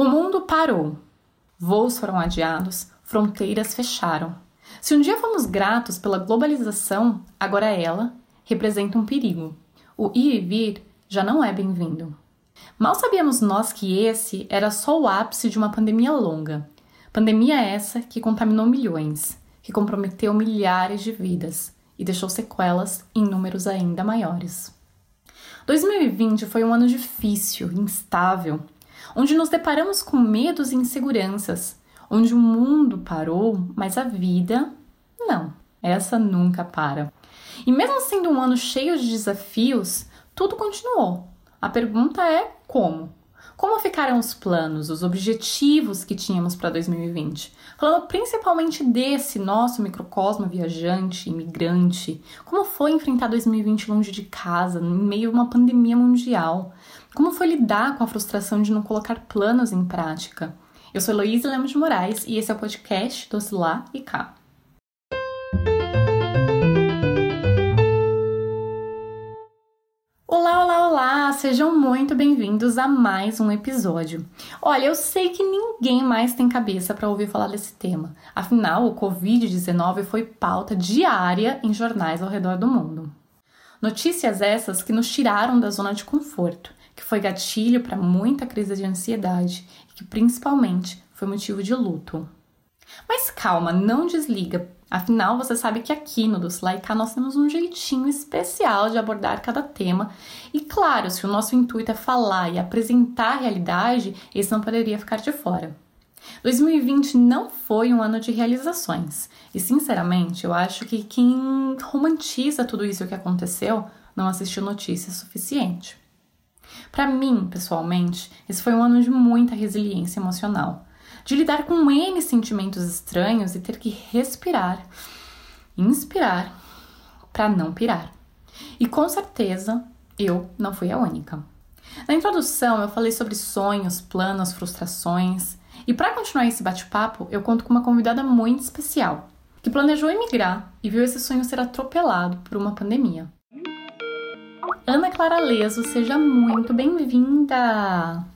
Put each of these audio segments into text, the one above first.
O mundo parou. Voos foram adiados, fronteiras fecharam. Se um dia fomos gratos pela globalização, agora ela representa um perigo. O ir e vir já não é bem-vindo. Mal sabíamos nós que esse era só o ápice de uma pandemia longa. Pandemia essa que contaminou milhões, que comprometeu milhares de vidas e deixou sequelas em números ainda maiores. 2020 foi um ano difícil, instável, onde nos deparamos com medos e inseguranças, onde o mundo parou, mas a vida não, essa nunca para. E mesmo sendo um ano cheio de desafios, tudo continuou. A pergunta é como? Como ficaram os planos, os objetivos que tínhamos para 2020? Falando principalmente desse nosso microcosmo viajante, imigrante. Como foi enfrentar 2020 longe de casa, em meio a uma pandemia mundial? Como foi lidar com a frustração de não colocar planos em prática? Eu sou Heloísa Lemos de Moraes e esse é o podcast Doce Lá e Cá. Olá, olá, olá! Sejam muito bem-vindos a mais um episódio. Olha, eu sei que ninguém mais tem cabeça para ouvir falar desse tema. Afinal, o Covid-19 foi pauta diária em jornais ao redor do mundo. Notícias essas que nos tiraram da zona de conforto, foi gatilho para muita crise de ansiedade e que principalmente foi motivo de luto. Mas calma, não desliga, Afinal, você sabe que aqui no Doce Laica nós temos um jeitinho especial de abordar cada tema. E claro, se o nosso intuito é falar e apresentar a realidade, esse não poderia ficar de fora. 2020 não foi um ano de realizações. E sinceramente, eu acho que quem romantiza tudo isso que aconteceu não assistiu notícias suficiente. Para mim, pessoalmente, esse foi um ano de muita resiliência emocional de lidar com N sentimentos estranhos e ter que respirar, inspirar para não pirar. E com certeza eu não fui a única. Na introdução eu falei sobre sonhos, planos, frustrações, e para continuar esse bate-papo, eu conto com uma convidada muito especial, que planejou emigrar e viu esse sonho ser atropelado por uma pandemia. Ana Clara Leso, seja muito bem-vinda!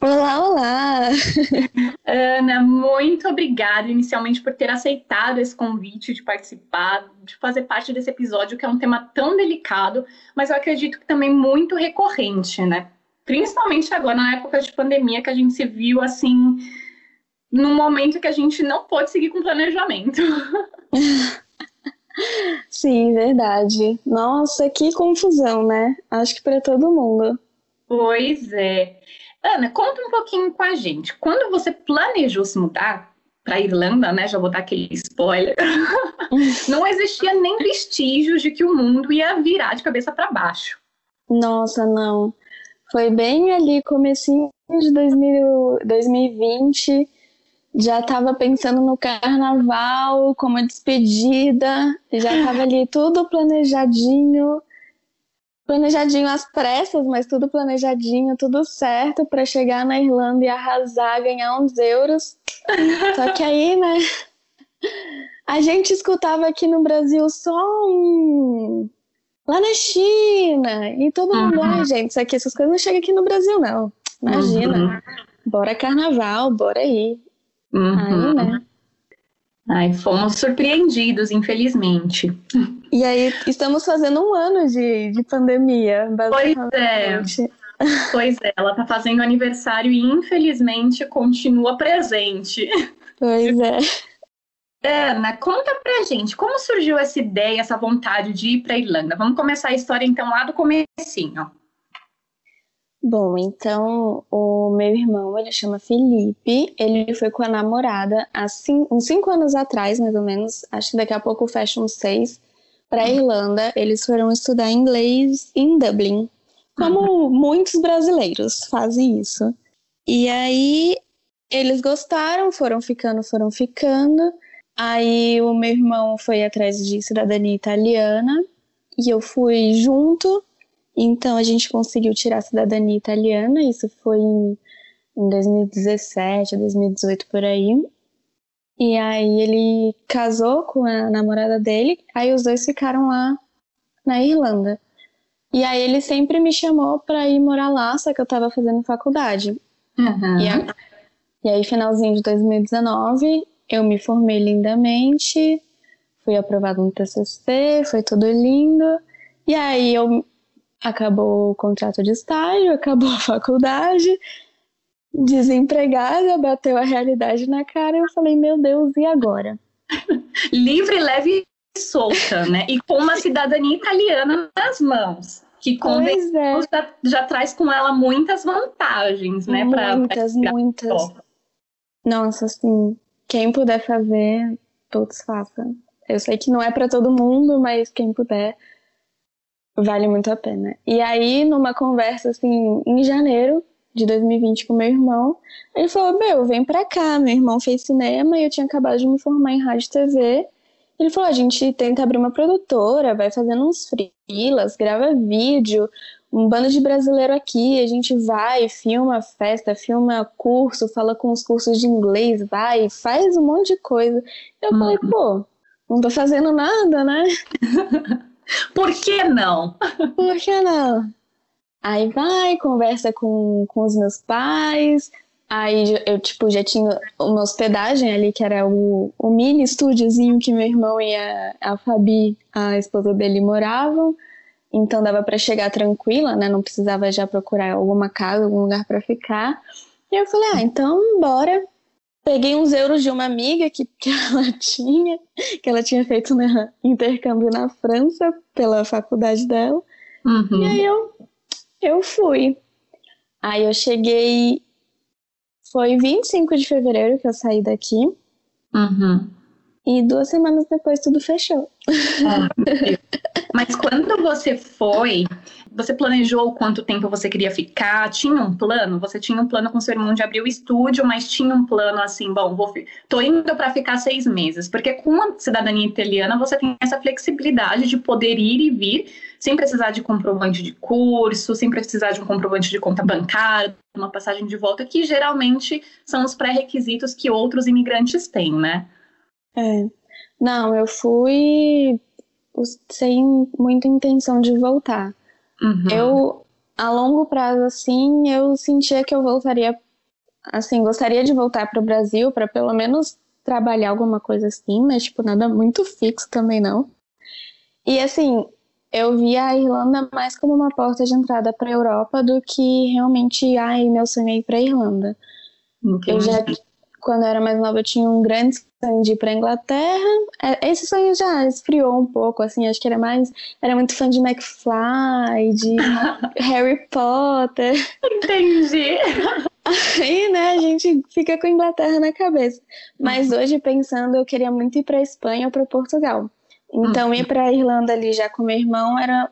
Olá, olá! Ana, muito obrigada inicialmente por ter aceitado esse convite de participar, de fazer parte desse episódio, que é um tema tão delicado, mas eu acredito que também muito recorrente, né? Principalmente agora, na época de pandemia, que a gente se viu assim, num momento que a gente não pôde seguir com planejamento. Sim, verdade. Nossa, que confusão, né? Acho que para todo mundo. Pois é. Ana, conta um pouquinho com a gente. Quando você planejou se mudar para Irlanda, né? Já vou dar aquele spoiler. não existia nem vestígios de que o mundo ia virar de cabeça para baixo. Nossa, não. Foi bem ali, comecinho de 2000, 2020. Já estava pensando no carnaval, como despedida. Já estava ali tudo planejadinho planejadinho às pressas, mas tudo planejadinho, tudo certo para chegar na Irlanda e arrasar, ganhar uns euros. Só que aí, né? A gente escutava aqui no Brasil só um. Lá na China, e todo mundo, uhum. ai, gente, isso aqui, essas coisas não chegam aqui no Brasil, não. Imagina. Uhum. Bora carnaval, bora aí. Uhum. Aí, né? Ai, fomos surpreendidos, infelizmente. E aí, estamos fazendo um ano de, de pandemia, Pois é. Pois é, ela está fazendo aniversário e infelizmente continua presente. Pois é. Ana, conta pra gente, como surgiu essa ideia, essa vontade de ir para Irlanda? Vamos começar a história então lá do comecinho. Bom, então o meu irmão, ele chama Felipe, ele foi com a namorada há cinco, uns cinco anos atrás, mais ou menos, acho que daqui a pouco fecha uns seis, para a Irlanda. Eles foram estudar inglês em Dublin, como uhum. muitos brasileiros fazem isso. E aí eles gostaram, foram ficando, foram ficando. Aí o meu irmão foi atrás de cidadania italiana e eu fui junto. Então a gente conseguiu tirar a cidadania italiana, isso foi em, em 2017, 2018 por aí. E aí ele casou com a namorada dele, aí os dois ficaram lá na Irlanda. E aí ele sempre me chamou para ir morar lá, só que eu tava fazendo faculdade. Uhum. E, a, E aí, finalzinho de 2019, eu me formei lindamente, fui aprovada no TCC, foi tudo lindo. E aí eu acabou o contrato de estágio, acabou a faculdade, desempregada, bateu a realidade na cara e eu falei, meu Deus, e agora? Livre, leve e solta, né? E com uma cidadania italiana nas mãos. Que pois é. já, já, traz com ela muitas vantagens, né? Muitas, pra, pra muitas. Nossa, assim, quem puder fazer, todos façam. Eu sei que não é para todo mundo, mas quem puder, vale muito a pena. E aí, numa conversa assim, em janeiro, de 2020 com meu irmão. Ele falou: Meu, vem pra cá. Meu irmão fez cinema e eu tinha acabado de me formar em rádio e TV. Ele falou: A gente tenta abrir uma produtora, vai fazendo uns frilas, grava vídeo, um bando de brasileiro aqui. A gente vai, filma festa, filma curso, fala com os cursos de inglês, vai, faz um monte de coisa. Eu uhum. falei: Pô, não tô fazendo nada, né? Não? Por que não? Aí vai, conversa com, com os meus pais. Aí eu, tipo, já tinha uma hospedagem ali, que era o, o mini estúdiozinho que meu irmão e a, a Fabi, a esposa dele, moravam. Então dava para chegar tranquila, né? Não precisava já procurar alguma casa, algum lugar para ficar. E eu falei, ah, então bora. Peguei uns euros de uma amiga que, que ela tinha, que ela tinha feito né, intercâmbio na França pela faculdade dela. Uhum. E aí eu eu fui. Aí eu cheguei. Foi 25 de fevereiro que eu saí daqui. Uhum. E duas semanas depois tudo fechou. Mas quando você foi, você planejou quanto tempo você queria ficar? Tinha um plano? Você tinha um plano com seu irmão de abrir o estúdio, mas tinha um plano assim, bom, vou tô indo para ficar seis meses, porque com a cidadania italiana você tem essa flexibilidade de poder ir e vir sem precisar de comprovante de curso, sem precisar de um comprovante de conta bancária, uma passagem de volta, que geralmente são os pré-requisitos que outros imigrantes têm, né? É. Não, eu fui sem muita intenção de voltar. Uhum. Eu, a longo prazo, assim, eu sentia que eu voltaria, assim, gostaria de voltar para o Brasil para pelo menos trabalhar alguma coisa assim, mas, tipo, nada muito fixo também não. E, assim, eu via a Irlanda mais como uma porta de entrada para a Europa do que realmente, ai, meu sonho é ir para a Irlanda. Entendi. Eu já, quando eu era mais nova, eu tinha um grande sonho de ir para Inglaterra. É, esse sonho já esfriou um pouco, assim, acho que era mais, era muito fã de McFly, de Harry Potter. Entendi. Aí, né, a gente fica com a Inglaterra na cabeça. Mas uhum. hoje, pensando, eu queria muito ir para Espanha ou para Portugal. Então, ir para a Irlanda ali já com meu irmão era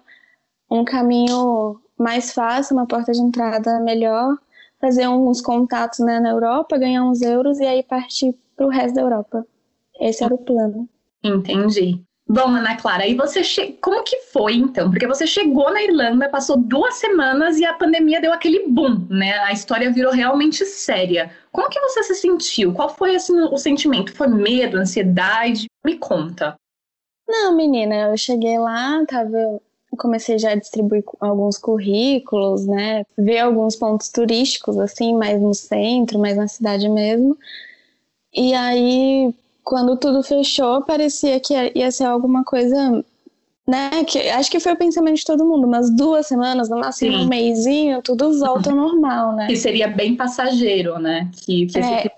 um caminho mais fácil, uma porta de entrada melhor, fazer uns contatos né, na Europa, ganhar uns euros e aí partir para o resto da Europa. Esse era o plano. Entendi. Bom, Ana Clara, e você che... como que foi então? Porque você chegou na Irlanda, passou duas semanas e a pandemia deu aquele boom, né? A história virou realmente séria. Como que você se sentiu? Qual foi assim, o sentimento? Foi medo, ansiedade? Me conta. Não, menina, eu cheguei lá, tava, comecei já a distribuir alguns currículos, né? Ver alguns pontos turísticos, assim, mais no centro, mais na cidade mesmo. E aí, quando tudo fechou, parecia que ia ser alguma coisa, né? Que, acho que foi o pensamento de todo mundo, umas duas semanas, no máximo Sim. um mêsinho, tudo volta ao normal, né? Que seria bem passageiro, né? Que, que é. esse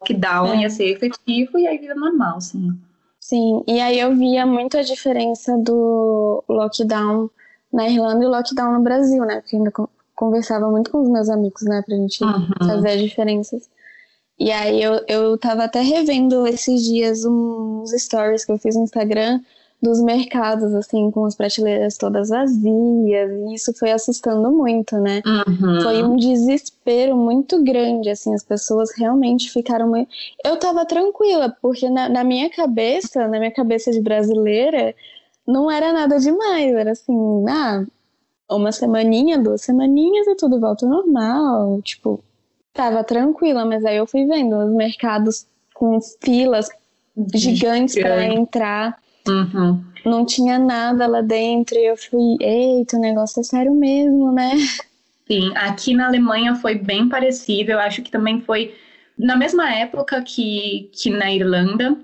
lockdown é. ia ser efetivo e aí vira normal, sim. Sim, e aí eu via muito a diferença do lockdown na Irlanda e o lockdown no Brasil, né? Porque ainda conversava muito com os meus amigos, né? Pra gente uhum. fazer as diferenças. E aí eu, eu tava até revendo esses dias uns stories que eu fiz no Instagram dos mercados, assim, com as prateleiras todas vazias, e isso foi assustando muito, né? Uhum. Foi um desespero muito grande, assim, as pessoas realmente ficaram muito... Eu tava tranquila, porque na, na minha cabeça, na minha cabeça de brasileira, não era nada demais, era assim, ah, uma semaninha, duas semaninhas e tudo volta ao normal, tipo, tava tranquila, mas aí eu fui vendo os mercados com filas gigantes para entrar Uhum. Não tinha nada lá dentro e eu fui, eita, o negócio é sério mesmo, né? Sim, aqui na Alemanha foi bem parecido. Eu acho que também foi Na mesma época que, que na Irlanda,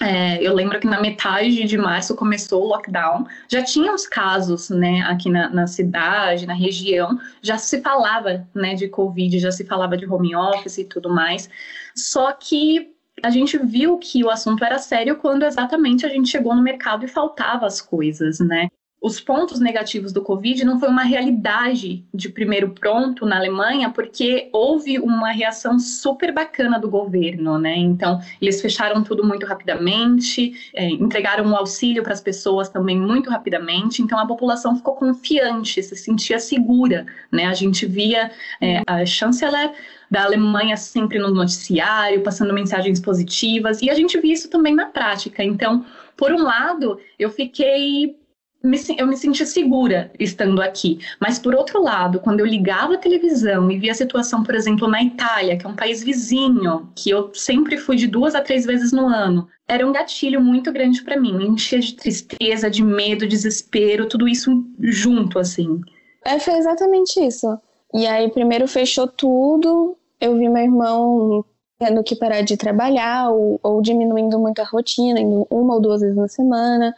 é, eu lembro que na metade de março começou o lockdown, já tinha os casos, né, aqui na, na, cidade, na região, já se falava, né, de Covid, já se falava de home office e tudo mais, só que a gente viu que o assunto era sério quando exatamente a gente chegou no mercado e faltava as coisas, né? Os pontos negativos do Covid não foi uma realidade de primeiro pronto na Alemanha, porque houve uma reação super bacana do governo, né? Então, eles fecharam tudo muito rapidamente, é, entregaram um auxílio para as pessoas também muito rapidamente, então a população ficou confiante, se sentia segura, né? A gente via é, a chanceler da Alemanha sempre no noticiário, passando mensagens positivas, e a gente via isso também na prática. Então, por um lado, eu fiquei me, eu me sentia segura estando aqui. Mas, por outro lado, quando eu ligava a televisão e via a situação, por exemplo, na Itália, que é um país vizinho, que eu sempre fui de duas a três vezes no ano, era um gatilho muito grande para mim. Me enchia de tristeza, de medo, desespero, tudo isso junto, assim. É, foi exatamente isso. E aí, primeiro fechou tudo, eu vi meu irmão tendo que parar de trabalhar ou, ou diminuindo muito a rotina, indo uma ou duas vezes na semana.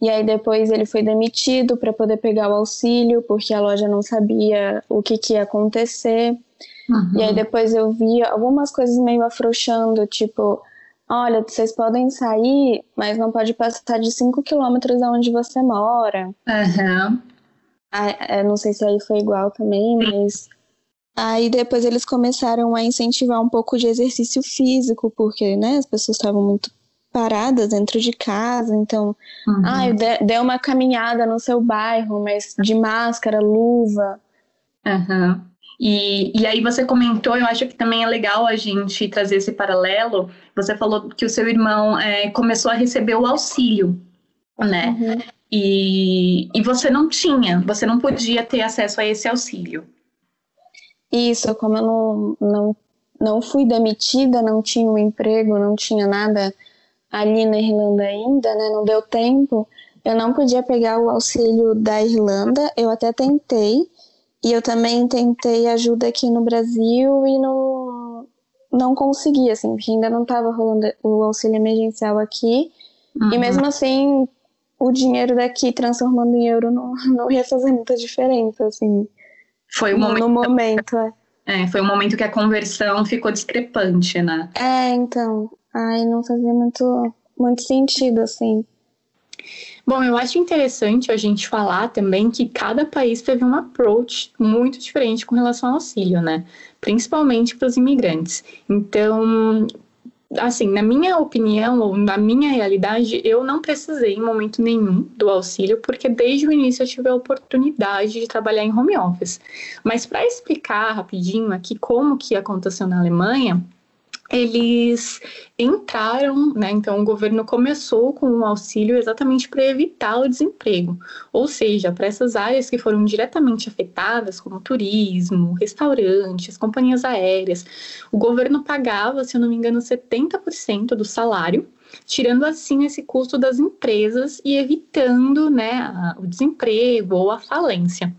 E aí depois ele foi demitido para poder pegar o auxílio, porque a loja não sabia o que, que ia acontecer. Uhum. E aí depois eu vi algumas coisas meio afrouxando, tipo, olha, vocês podem sair, mas não pode passar de 5 quilômetros da onde você mora. Uhum. Ah, não sei se aí foi igual também, mas. Aí depois eles começaram a incentivar um pouco de exercício físico, porque né, as pessoas estavam muito paradas dentro de casa, então, uhum. ah, dê uma caminhada no seu bairro, mas de máscara, luva. Uhum. E, e aí você comentou, eu acho que também é legal a gente trazer esse paralelo. Você falou que o seu irmão é, começou a receber o auxílio, né? Uhum. E, e você não tinha, você não podia ter acesso a esse auxílio. Isso, como eu não, não, não fui demitida, não tinha um emprego, não tinha nada ali na Irlanda ainda, né? Não deu tempo. Eu não podia pegar o auxílio da Irlanda. Eu até tentei. E eu também tentei ajuda aqui no Brasil e não, não consegui, assim, porque ainda não estava rolando o auxílio emergencial aqui. Uhum. E mesmo assim, o dinheiro daqui transformando em euro não, não ia fazer muita diferença, assim. Foi o no, momento. No momento, é. É, foi um momento que a conversão ficou discrepante, né? É, então. Ai, não fazia muito, muito sentido, assim. Bom, eu acho interessante a gente falar também que cada país teve um approach muito diferente com relação ao auxílio, né? Principalmente para os imigrantes. Então, assim, na minha opinião ou na minha realidade, eu não precisei em momento nenhum do auxílio, porque desde o início eu tive a oportunidade de trabalhar em home office. Mas para explicar rapidinho aqui como que aconteceu na Alemanha, eles entraram, né? Então o governo começou com um auxílio exatamente para evitar o desemprego, ou seja, para essas áreas que foram diretamente afetadas, como turismo, restaurantes, companhias aéreas, o governo pagava, se eu não me engano, 70% do salário, tirando assim esse custo das empresas e evitando, né, o desemprego ou a falência.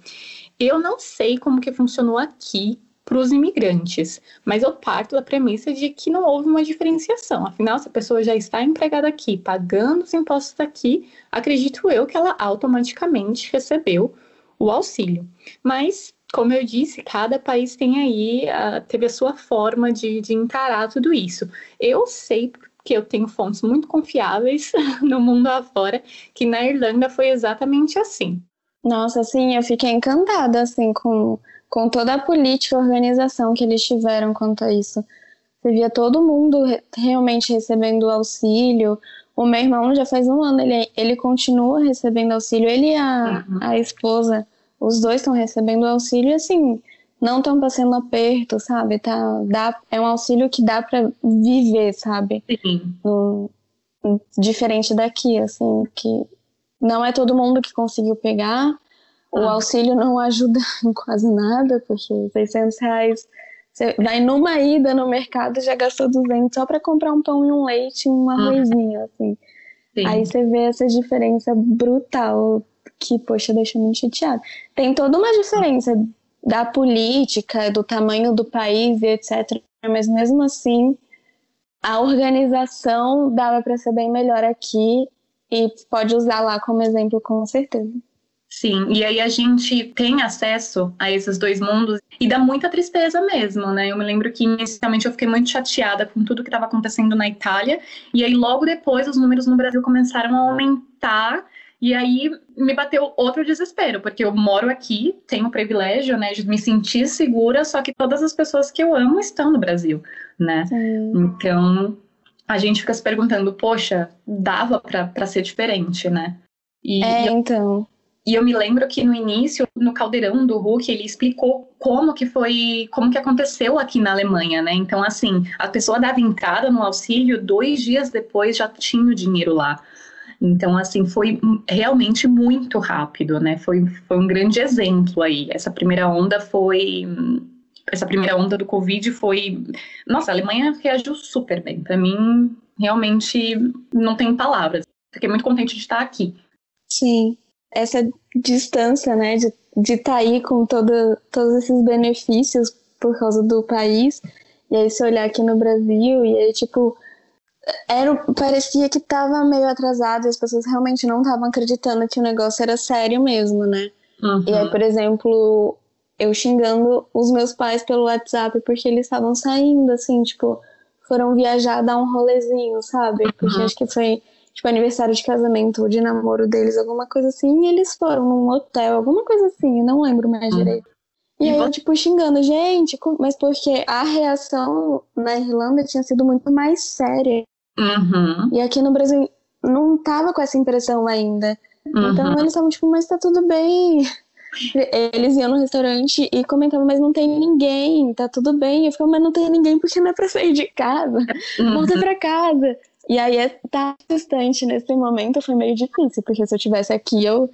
Eu não sei como que funcionou aqui para os imigrantes. Mas eu parto da premissa de que não houve uma diferenciação. Afinal, se a pessoa já está empregada aqui, pagando os impostos aqui, acredito eu que ela automaticamente recebeu o auxílio. Mas, como eu disse, cada país tem aí, teve a sua forma de, de encarar tudo isso. Eu sei que eu tenho fontes muito confiáveis no mundo afora, que na Irlanda foi exatamente assim. Nossa, assim, eu fiquei encantada, assim, com com toda a política e organização que eles tiveram quanto a isso. Você via todo mundo realmente recebendo auxílio. O meu irmão já faz um ano, ele, ele continua recebendo auxílio. Ele e a, uhum. a esposa, os dois estão recebendo auxílio e assim, não estão passando aperto, sabe? Tá, dá, é um auxílio que dá para viver, sabe? Sim. No, diferente daqui, assim, que não é todo mundo que conseguiu pegar, o ah. auxílio não ajuda em quase nada, porque 600 reais você vai numa ida no mercado e já gastou 200 só para comprar um pão e um leite e um ah. arrozinho, assim. Sim. Aí você vê essa diferença brutal que, poxa, deixa muito chateado. Tem toda uma diferença da política, do tamanho do país e etc. mas mesmo assim a organização dava para ser bem melhor aqui e pode usar lá como exemplo com certeza. Sim, e aí a gente tem acesso a esses dois mundos e dá muita tristeza mesmo, né? Eu me lembro que inicialmente eu fiquei muito chateada com tudo que estava acontecendo na Itália, e aí logo depois os números no Brasil começaram a aumentar. E aí me bateu outro desespero, porque eu moro aqui, tenho o privilégio, né, de me sentir segura, só que todas as pessoas que eu amo estão no Brasil, né? Sim. Então a gente fica se perguntando, poxa, dava para ser diferente, né? E, é, então. E eu me lembro que no início, no caldeirão do Hulk, ele explicou como que foi, como que aconteceu aqui na Alemanha, né? Então, assim, a pessoa dava entrada no auxílio, dois dias depois já tinha o dinheiro lá. Então, assim, foi realmente muito rápido, né? Foi, foi um grande exemplo aí. Essa primeira onda foi. Essa primeira onda do Covid foi. Nossa, a Alemanha reagiu super bem. Para mim, realmente não tem palavras. Fiquei muito contente de estar aqui. Sim essa distância, né, de estar tá aí com todo, todos esses benefícios por causa do país, e aí se olhar aqui no Brasil, e aí, tipo, era, parecia que tava meio atrasado, e as pessoas realmente não estavam acreditando que o negócio era sério mesmo, né? Uhum. E aí, por exemplo, eu xingando os meus pais pelo WhatsApp porque eles estavam saindo, assim, tipo, foram viajar, dar um rolezinho, sabe? Porque uhum. acho que foi tipo, aniversário de casamento ou de namoro deles, alguma coisa assim, e eles foram num hotel, alguma coisa assim, eu não lembro mais uhum. direito. E, e aí eu, tipo, xingando, gente, mas porque a reação na Irlanda tinha sido muito mais séria. Uhum. E aqui no Brasil não tava com essa impressão ainda. Uhum. Então eles estavam tipo, mas tá tudo bem. Eles iam no restaurante e comentavam, mas não tem ninguém, tá tudo bem. Eu ficava, mas não tem ninguém porque não é pra sair de casa. Uhum. Volta pra casa. E aí, estar tá distante nesse momento foi meio difícil, porque se eu tivesse aqui, eu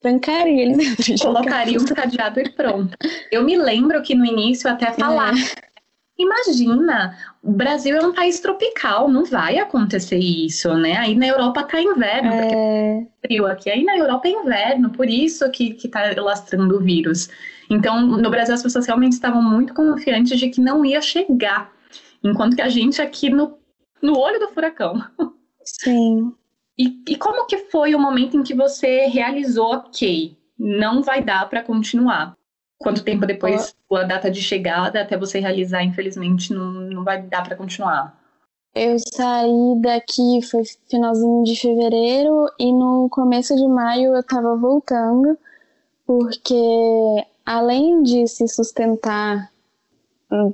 trancaria eles dentro de Colocaria um cadeado e pronto. Eu me lembro que no início até falar. É. Imagina, o Brasil é um país tropical, não vai acontecer isso, né? Aí na Europa tá inverno, é... porque é frio aqui. Aí na Europa é inverno, por isso que, que tá lastrando o vírus. Então, no Brasil as pessoas realmente estavam muito confiantes de que não ia chegar. Enquanto que a gente aqui no no olho do furacão. Sim. E, e como que foi o momento em que você realizou, ok, não vai dar para continuar? Quanto tempo depois a data de chegada até você realizar, infelizmente, não, não vai dar para continuar? Eu saí daqui, foi finalzinho de fevereiro, e no começo de maio eu tava voltando, porque além de se sustentar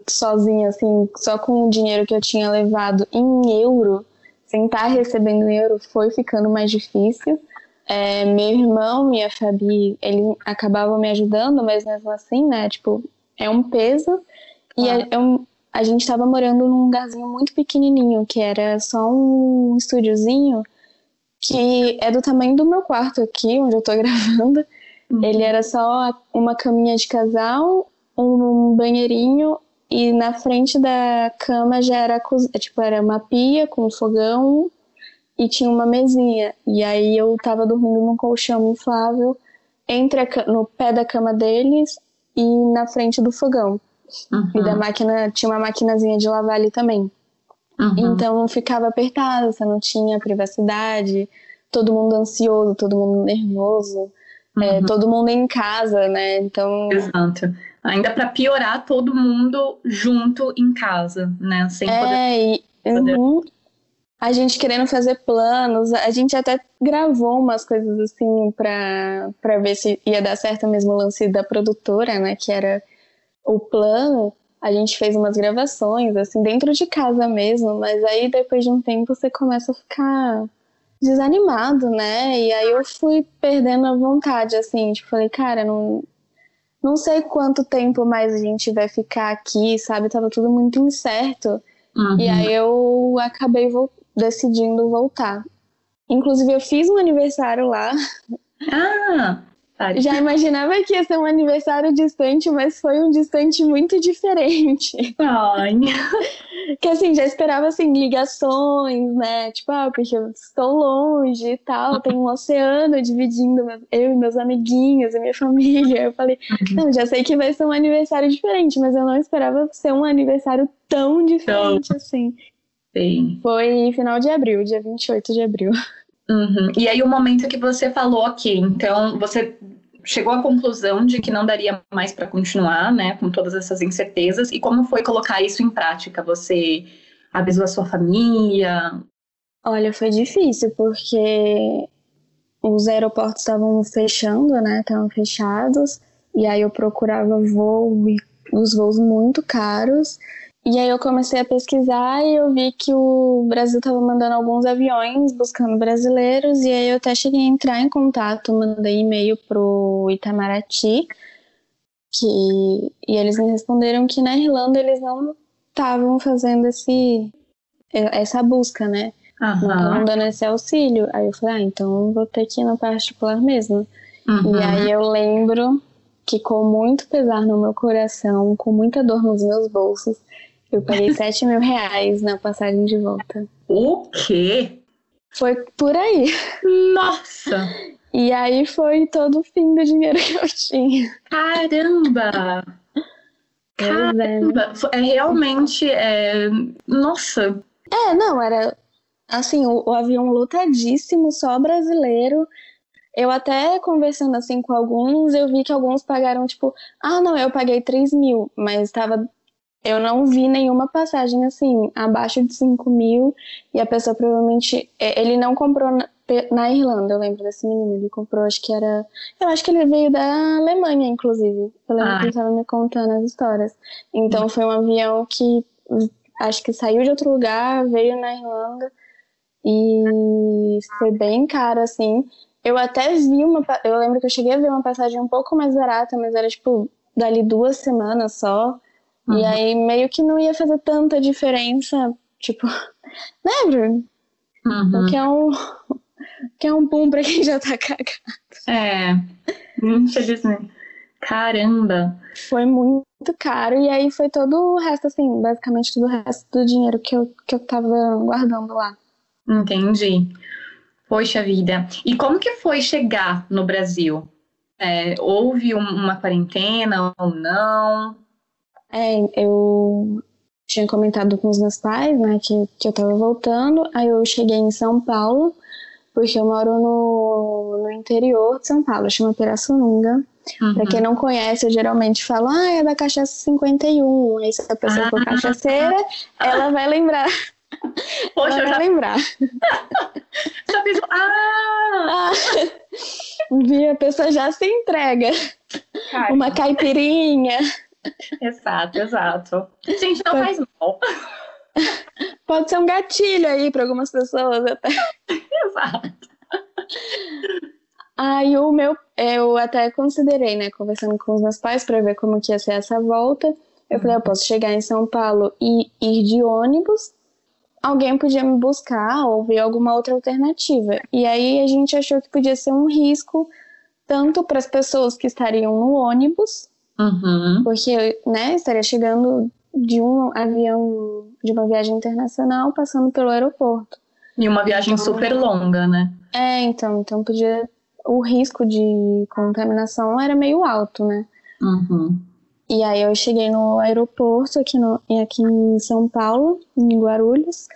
sozinha, assim, só com o dinheiro que eu tinha levado em euro, sem estar recebendo euro, foi ficando mais difícil. É, meu irmão e a Fabi, eles acabavam me ajudando, mas mesmo assim, né, tipo, é um peso. E é, é um, a gente estava morando num lugarzinho muito pequenininho, que era só um estúdiozinho, que é do tamanho do meu quarto aqui, onde eu tô gravando. Uhum. Ele era só uma caminha de casal, um banheirinho e na frente da cama já era, tipo, era uma pia com um fogão e tinha uma mesinha. E aí eu tava dormindo num colchão inflável entre a, no pé da cama deles e na frente do fogão. Uhum. E da máquina, tinha uma maquinazinha de lavar ali também. Uhum. Então ficava apertado, você não tinha privacidade, todo mundo ansioso, todo mundo nervoso, é, uhum. é, todo mundo em casa, né? Então. Exato ainda para piorar todo mundo junto em casa, né? Sem é, poder. E, uhum. A gente querendo fazer planos, a gente até gravou umas coisas assim para ver se ia dar certo mesmo o lance da produtora, né? Que era o plano. A gente fez umas gravações, assim, dentro de casa mesmo, mas aí depois de um tempo você começa a ficar desanimado, né? E aí eu fui perdendo a vontade, assim, tipo, falei, cara, não, não sei quanto tempo mais a gente vai ficar aqui, sabe? Tava tudo muito incerto. Uhum. E aí eu acabei vo decidindo voltar. Inclusive, eu fiz um aniversário lá. Ah! Já imaginava que ia ser um aniversário distante, mas foi um distante muito diferente. Ai. Que assim, já esperava assim, ligações, né? Tipo, ah, porque eu estou longe e tal, tem um oceano dividindo eu e meus amiguinhos e minha família. Eu falei, uhum. não, já sei que vai ser um aniversário diferente, mas eu não esperava ser um aniversário tão diferente assim. Sim. Foi final de abril, dia 28 de abril. Uhum. E aí o momento que você falou, ok, então você chegou à conclusão de que não daria mais para continuar, né, com todas essas incertezas. E como foi colocar isso em prática? Você avisou a sua família? Olha, foi difícil porque os aeroportos estavam fechando, né, estavam fechados. E aí eu procurava voo e os voos muito caros. E aí eu comecei a pesquisar e eu vi que o Brasil estava mandando alguns aviões buscando brasileiros e aí eu até cheguei a entrar em contato, mandei e-mail pro Itamaraty, que e eles me responderam que na Irlanda eles não estavam fazendo esse essa busca, né? Uhum. Não dando esse auxílio. Aí eu falei, ah, então vou ter que ir no particular mesmo. Uhum. E aí eu lembro que com muito pesar no meu coração, com muita dor nos meus bolsos, eu paguei 7 mil reais na passagem de volta. O quê? Foi por aí. Nossa! E aí foi todo o fim do dinheiro que eu tinha. Caramba! É? Caramba! É, realmente. É... Nossa! É, não, era assim, o, o avião lotadíssimo, só brasileiro. Eu até conversando assim com alguns, eu vi que alguns pagaram, tipo, ah, não, eu paguei 3 mil, mas estava eu não vi nenhuma passagem assim, abaixo de 5 mil, e a pessoa provavelmente. É, ele não comprou na, na, Irlanda, eu lembro desse menino. Ele comprou, acho que era. Eu acho que ele veio da Alemanha, inclusive. Eu lembro ah. que ele estava me contando as histórias. Então foi um avião que acho que saiu de outro lugar, veio na Irlanda, e foi bem caro, assim. Eu até vi uma. Eu lembro que eu cheguei a ver uma passagem um pouco mais barata, mas era tipo dali duas semanas só. Uhum. E aí meio que não ia fazer tanta diferença, tipo, né, Bruno? Uhum. Que é um que é um boom pra quem já tá cagado. É, infelizmente. Caramba! Foi muito caro, e aí foi todo o resto, assim, basicamente todo o resto do dinheiro que eu, que eu tava guardando lá. Entendi. Poxa vida. E como que foi chegar no Brasil? É, houve uma quarentena ou não? É, eu tinha comentado com os meus pais, né, que, que eu tava voltando. Aí eu cheguei em São Paulo, porque eu moro no, no interior de São Paulo, chama Pirassununga. Uhum. Pra quem não conhece, eu geralmente falo, ah, é da cachaça 51. Aí se a pessoa ah. for cachaceira, ela vai lembrar. Poxa, ela vai já... lembrar. já fiz... Ah! ah! A pessoa já se entrega. Uma caipirinha. Exato, exato. Gente, não Pode... faz mal. Pode ser um gatilho aí para algumas pessoas até. Exato. Aí o meu, eu até considerei, né, conversando com os meus pais para ver como que ia ser essa volta. Eu falei, eu posso chegar em São Paulo e ir de ônibus. Alguém podia me buscar ou ver alguma outra alternativa. E aí a gente achou que podia ser um risco tanto para as pessoas que estariam no ônibus Uhum. Porque, né, estaria chegando de um avião, de uma viagem internacional, passando pelo aeroporto. E uma viagem então, super longa, né? É, então, então podia. O risco de contaminação era meio alto, né? Uhum. E aí eu cheguei no aeroporto aqui, no, aqui em São Paulo, em Guarulhos,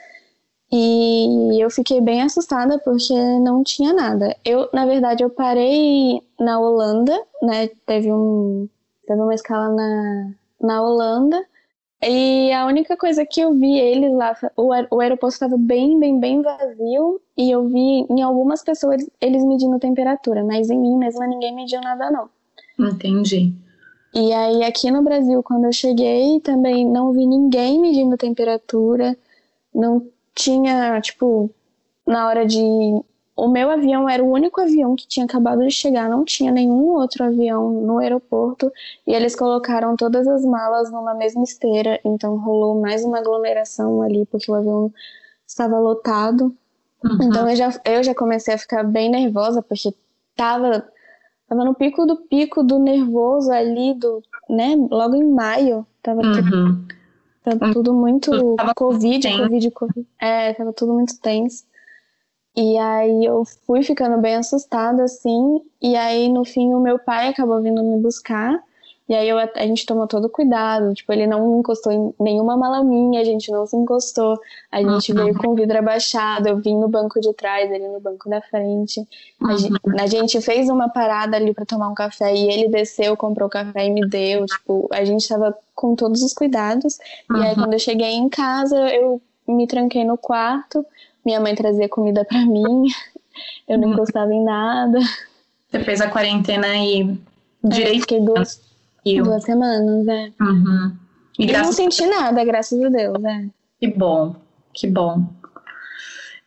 e eu fiquei bem assustada porque não tinha nada. Eu, na verdade, eu parei na Holanda, né? Teve um, teve uma escala na, na Holanda. E a única coisa que eu vi eles lá, o, o aeroporto estava bem, bem, bem vazio. E eu vi em algumas pessoas eles medindo temperatura, mas em mim mesma ninguém mediu nada, não. Entendi. E aí aqui no Brasil, quando eu cheguei, também não vi ninguém medindo temperatura. Não tinha, tipo, na hora de o meu avião era o único avião que tinha acabado de chegar, não tinha nenhum outro avião no aeroporto e eles colocaram todas as malas numa mesma esteira, então rolou mais uma aglomeração ali porque o avião estava lotado. Uhum. Então eu já, eu já comecei a ficar bem nervosa porque tava tava no pico do pico do nervoso ali, do, né? Logo em maio. Tava, Uhum. tudo, tava tudo muito tava Covid, tenso. Covid, Covid. É, tava tudo muito tenso. E aí eu fui ficando bem assustada, assim. E aí, no fim, o meu pai acabou vindo me buscar. E aí eu, a gente tomou todo cuidado. Tipo, ele não encostou em nenhuma mala minha, a gente não se encostou. A gente Uhum. veio com o vidro abaixado, eu vim no banco de trás, ele no banco da frente. A, gen- a gente fez uma parada ali pra tomar um café e ele desceu, comprou o café e me deu. Tipo, a gente tava com todos os cuidados. E aí, Uhum. quando eu cheguei em casa, eu me tranquei no quarto. Minha mãe trazia comida pra mim. Eu não encostava em nada. Você fez a quarentena aí Aí eu direito. fiquei duas, duas semanas, é. Uhum. E E não senti nada, graças a Deus, é. Que bom, que bom.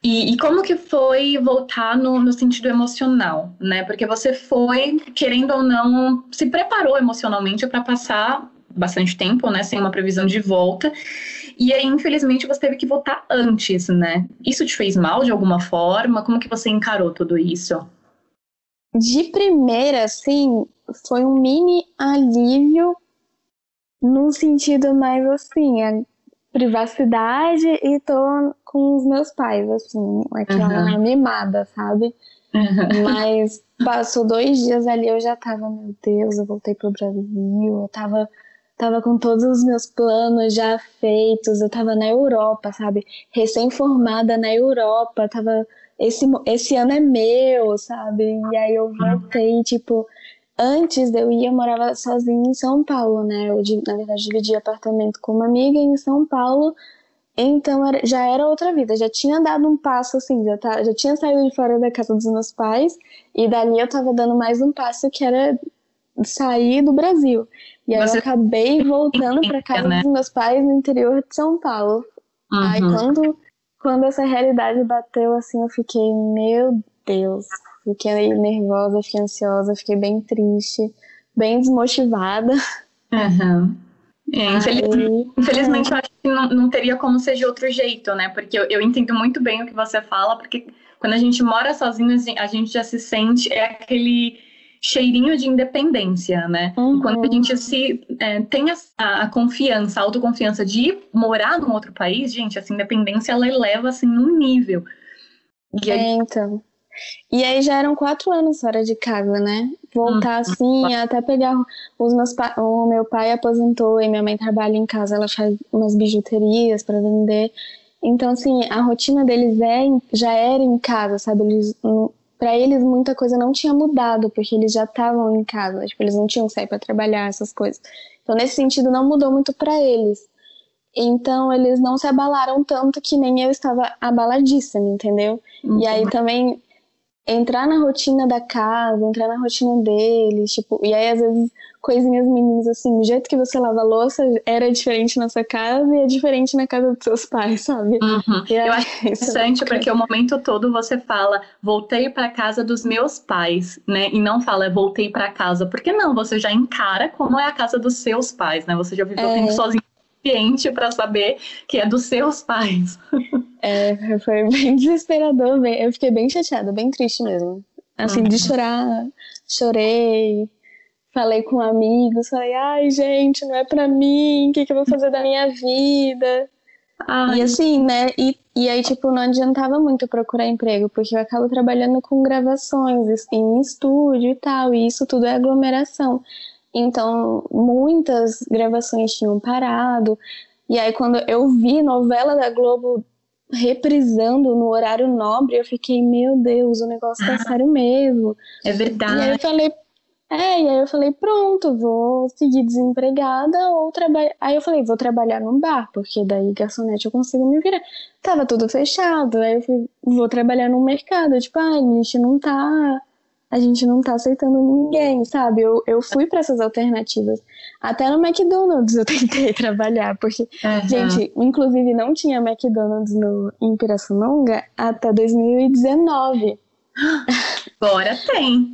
E, e como que foi voltar no, no sentido emocional, né? Porque você foi, querendo ou não, se preparou emocionalmente para passar bastante tempo, né? Sem uma previsão de volta. E aí, infelizmente, você teve que voltar antes, né? Isso te fez mal de alguma forma? Como que você encarou tudo isso? De primeira, assim, foi um mini alívio no sentido mais assim, a privacidade e tô com os meus pais, assim, aquela mimada, sabe? Mas passou dois dias ali, eu já tava, meu Deus, eu voltei pro Brasil, eu tava, tava com todos os meus planos já feitos, eu tava na Europa, sabe? Recém-formada na Europa, tava. Esse, esse ano é meu, sabe? E aí eu voltei, tipo, antes eu ia, eu morava sozinha em São Paulo, né? Eu, na verdade, dividi apartamento com uma amiga em São Paulo. Então era- já era outra vida, já tinha dado um passo assim, já, tá, já tinha saído de fora da casa dos meus pais, e dali eu tava dando mais um passo que era sair do Brasil. E aí Você- eu acabei voltando pra casa né? dos meus pais no interior de São Paulo. Aí Uhum. quando, quando essa realidade bateu assim, eu fiquei, meu Deus, fiquei nervosa, fiquei ansiosa, fiquei bem triste, bem desmotivada. Uhum. É, infelizmente, Aí, Infelizmente, eu acho que não, não teria como ser de outro jeito, né? Porque eu, eu entendo muito bem o que você fala, porque quando a gente mora sozinho, a gente já se sente, é aquele cheirinho de independência, né? Uhum. Quando a gente se é, tem a, a confiança, a autoconfiança de morar num outro país, gente, essa independência ela eleva assim num nível. E aí, É, então. E aí já eram quatro anos fora de casa, né? Voltar assim, até pegar os meus pa... o meu pai aposentou e minha mãe trabalha em casa, ela faz umas bijuterias para vender. Então assim, a rotina deles é já era em casa, sabe? Eles para eles muita coisa não tinha mudado, porque eles já estavam em casa, tipo, eles não tinham sair para trabalhar essas coisas. Então nesse sentido não mudou muito para eles. Então eles não se abalaram tanto que nem eu estava abaladíssima, entendeu? E aí também entrar na rotina da casa, entrar na rotina deles, tipo, e aí às vezes coisinhas mínimas assim, o jeito que você lava a louça era diferente na sua casa e é diferente na casa dos seus pais, sabe? Uhum. Aí, Eu acho é interessante porque o momento todo você fala voltei para casa dos meus pais, né? E não fala voltei para casa, porque não, você já encara como é a casa dos seus pais, né? Você já viveu É. tempo sozinho suficiente para saber que é dos seus pais. É, foi bem desesperador, bem- eu fiquei bem chateada, bem triste mesmo. Assim, de Uhum. chorar, chorei, falei com amigos, falei, ai gente, não é pra mim, o que, que eu vou fazer da minha vida? Ai, E assim, né? E, e aí, tipo, não adiantava muito procurar emprego, porque eu acabo trabalhando com gravações em estúdio e tal, e isso tudo é aglomeração. Então, muitas gravações tinham parado. E aí, quando eu vi novela da Globo reprisando no horário nobre, eu fiquei, meu Deus, o negócio tá sério mesmo. é E aí eu verdade. falei, é, e aí eu falei, pronto, vou seguir desempregada ou trabalhar. Aí eu falei, vou trabalhar num bar, porque daí garçonete eu consigo me virar. Tava tudo fechado, aí eu falei, vou trabalhar no mercado. Tipo, ah, a gente não tá. A gente não tá aceitando ninguém, sabe? Eu, eu fui para essas alternativas. Até no McDonald's eu tentei trabalhar, porque, Uhum. gente, inclusive não tinha McDonald's no, em Pirassununga até 2019. Agora tem.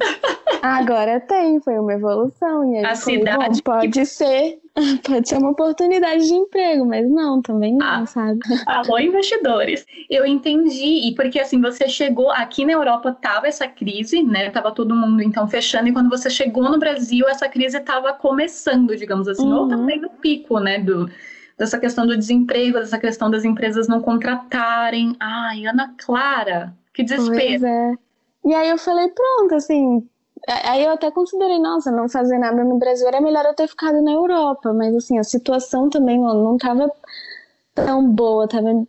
Agora tem, foi uma evolução. E aí a falei, cidade bom, pode ser, pode ser uma oportunidade de emprego, mas não, também não, ah, sabe? Alô, investidores. Eu entendi, e porque assim, você chegou aqui na Europa, tava essa crise, né? Tava todo mundo então fechando, e quando você chegou no Brasil, essa crise tava começando, digamos assim, uhum. ou também no pico, né? Do, dessa questão do desemprego, dessa questão das empresas não contratarem. Ai, Ana Clara, que desespero. Pois é. E aí eu falei, pronto, assim, Aí eu até considerei, nossa, não fazer nada no Brasil era melhor eu ter ficado na Europa, mas assim, a situação também não estava tão boa, tava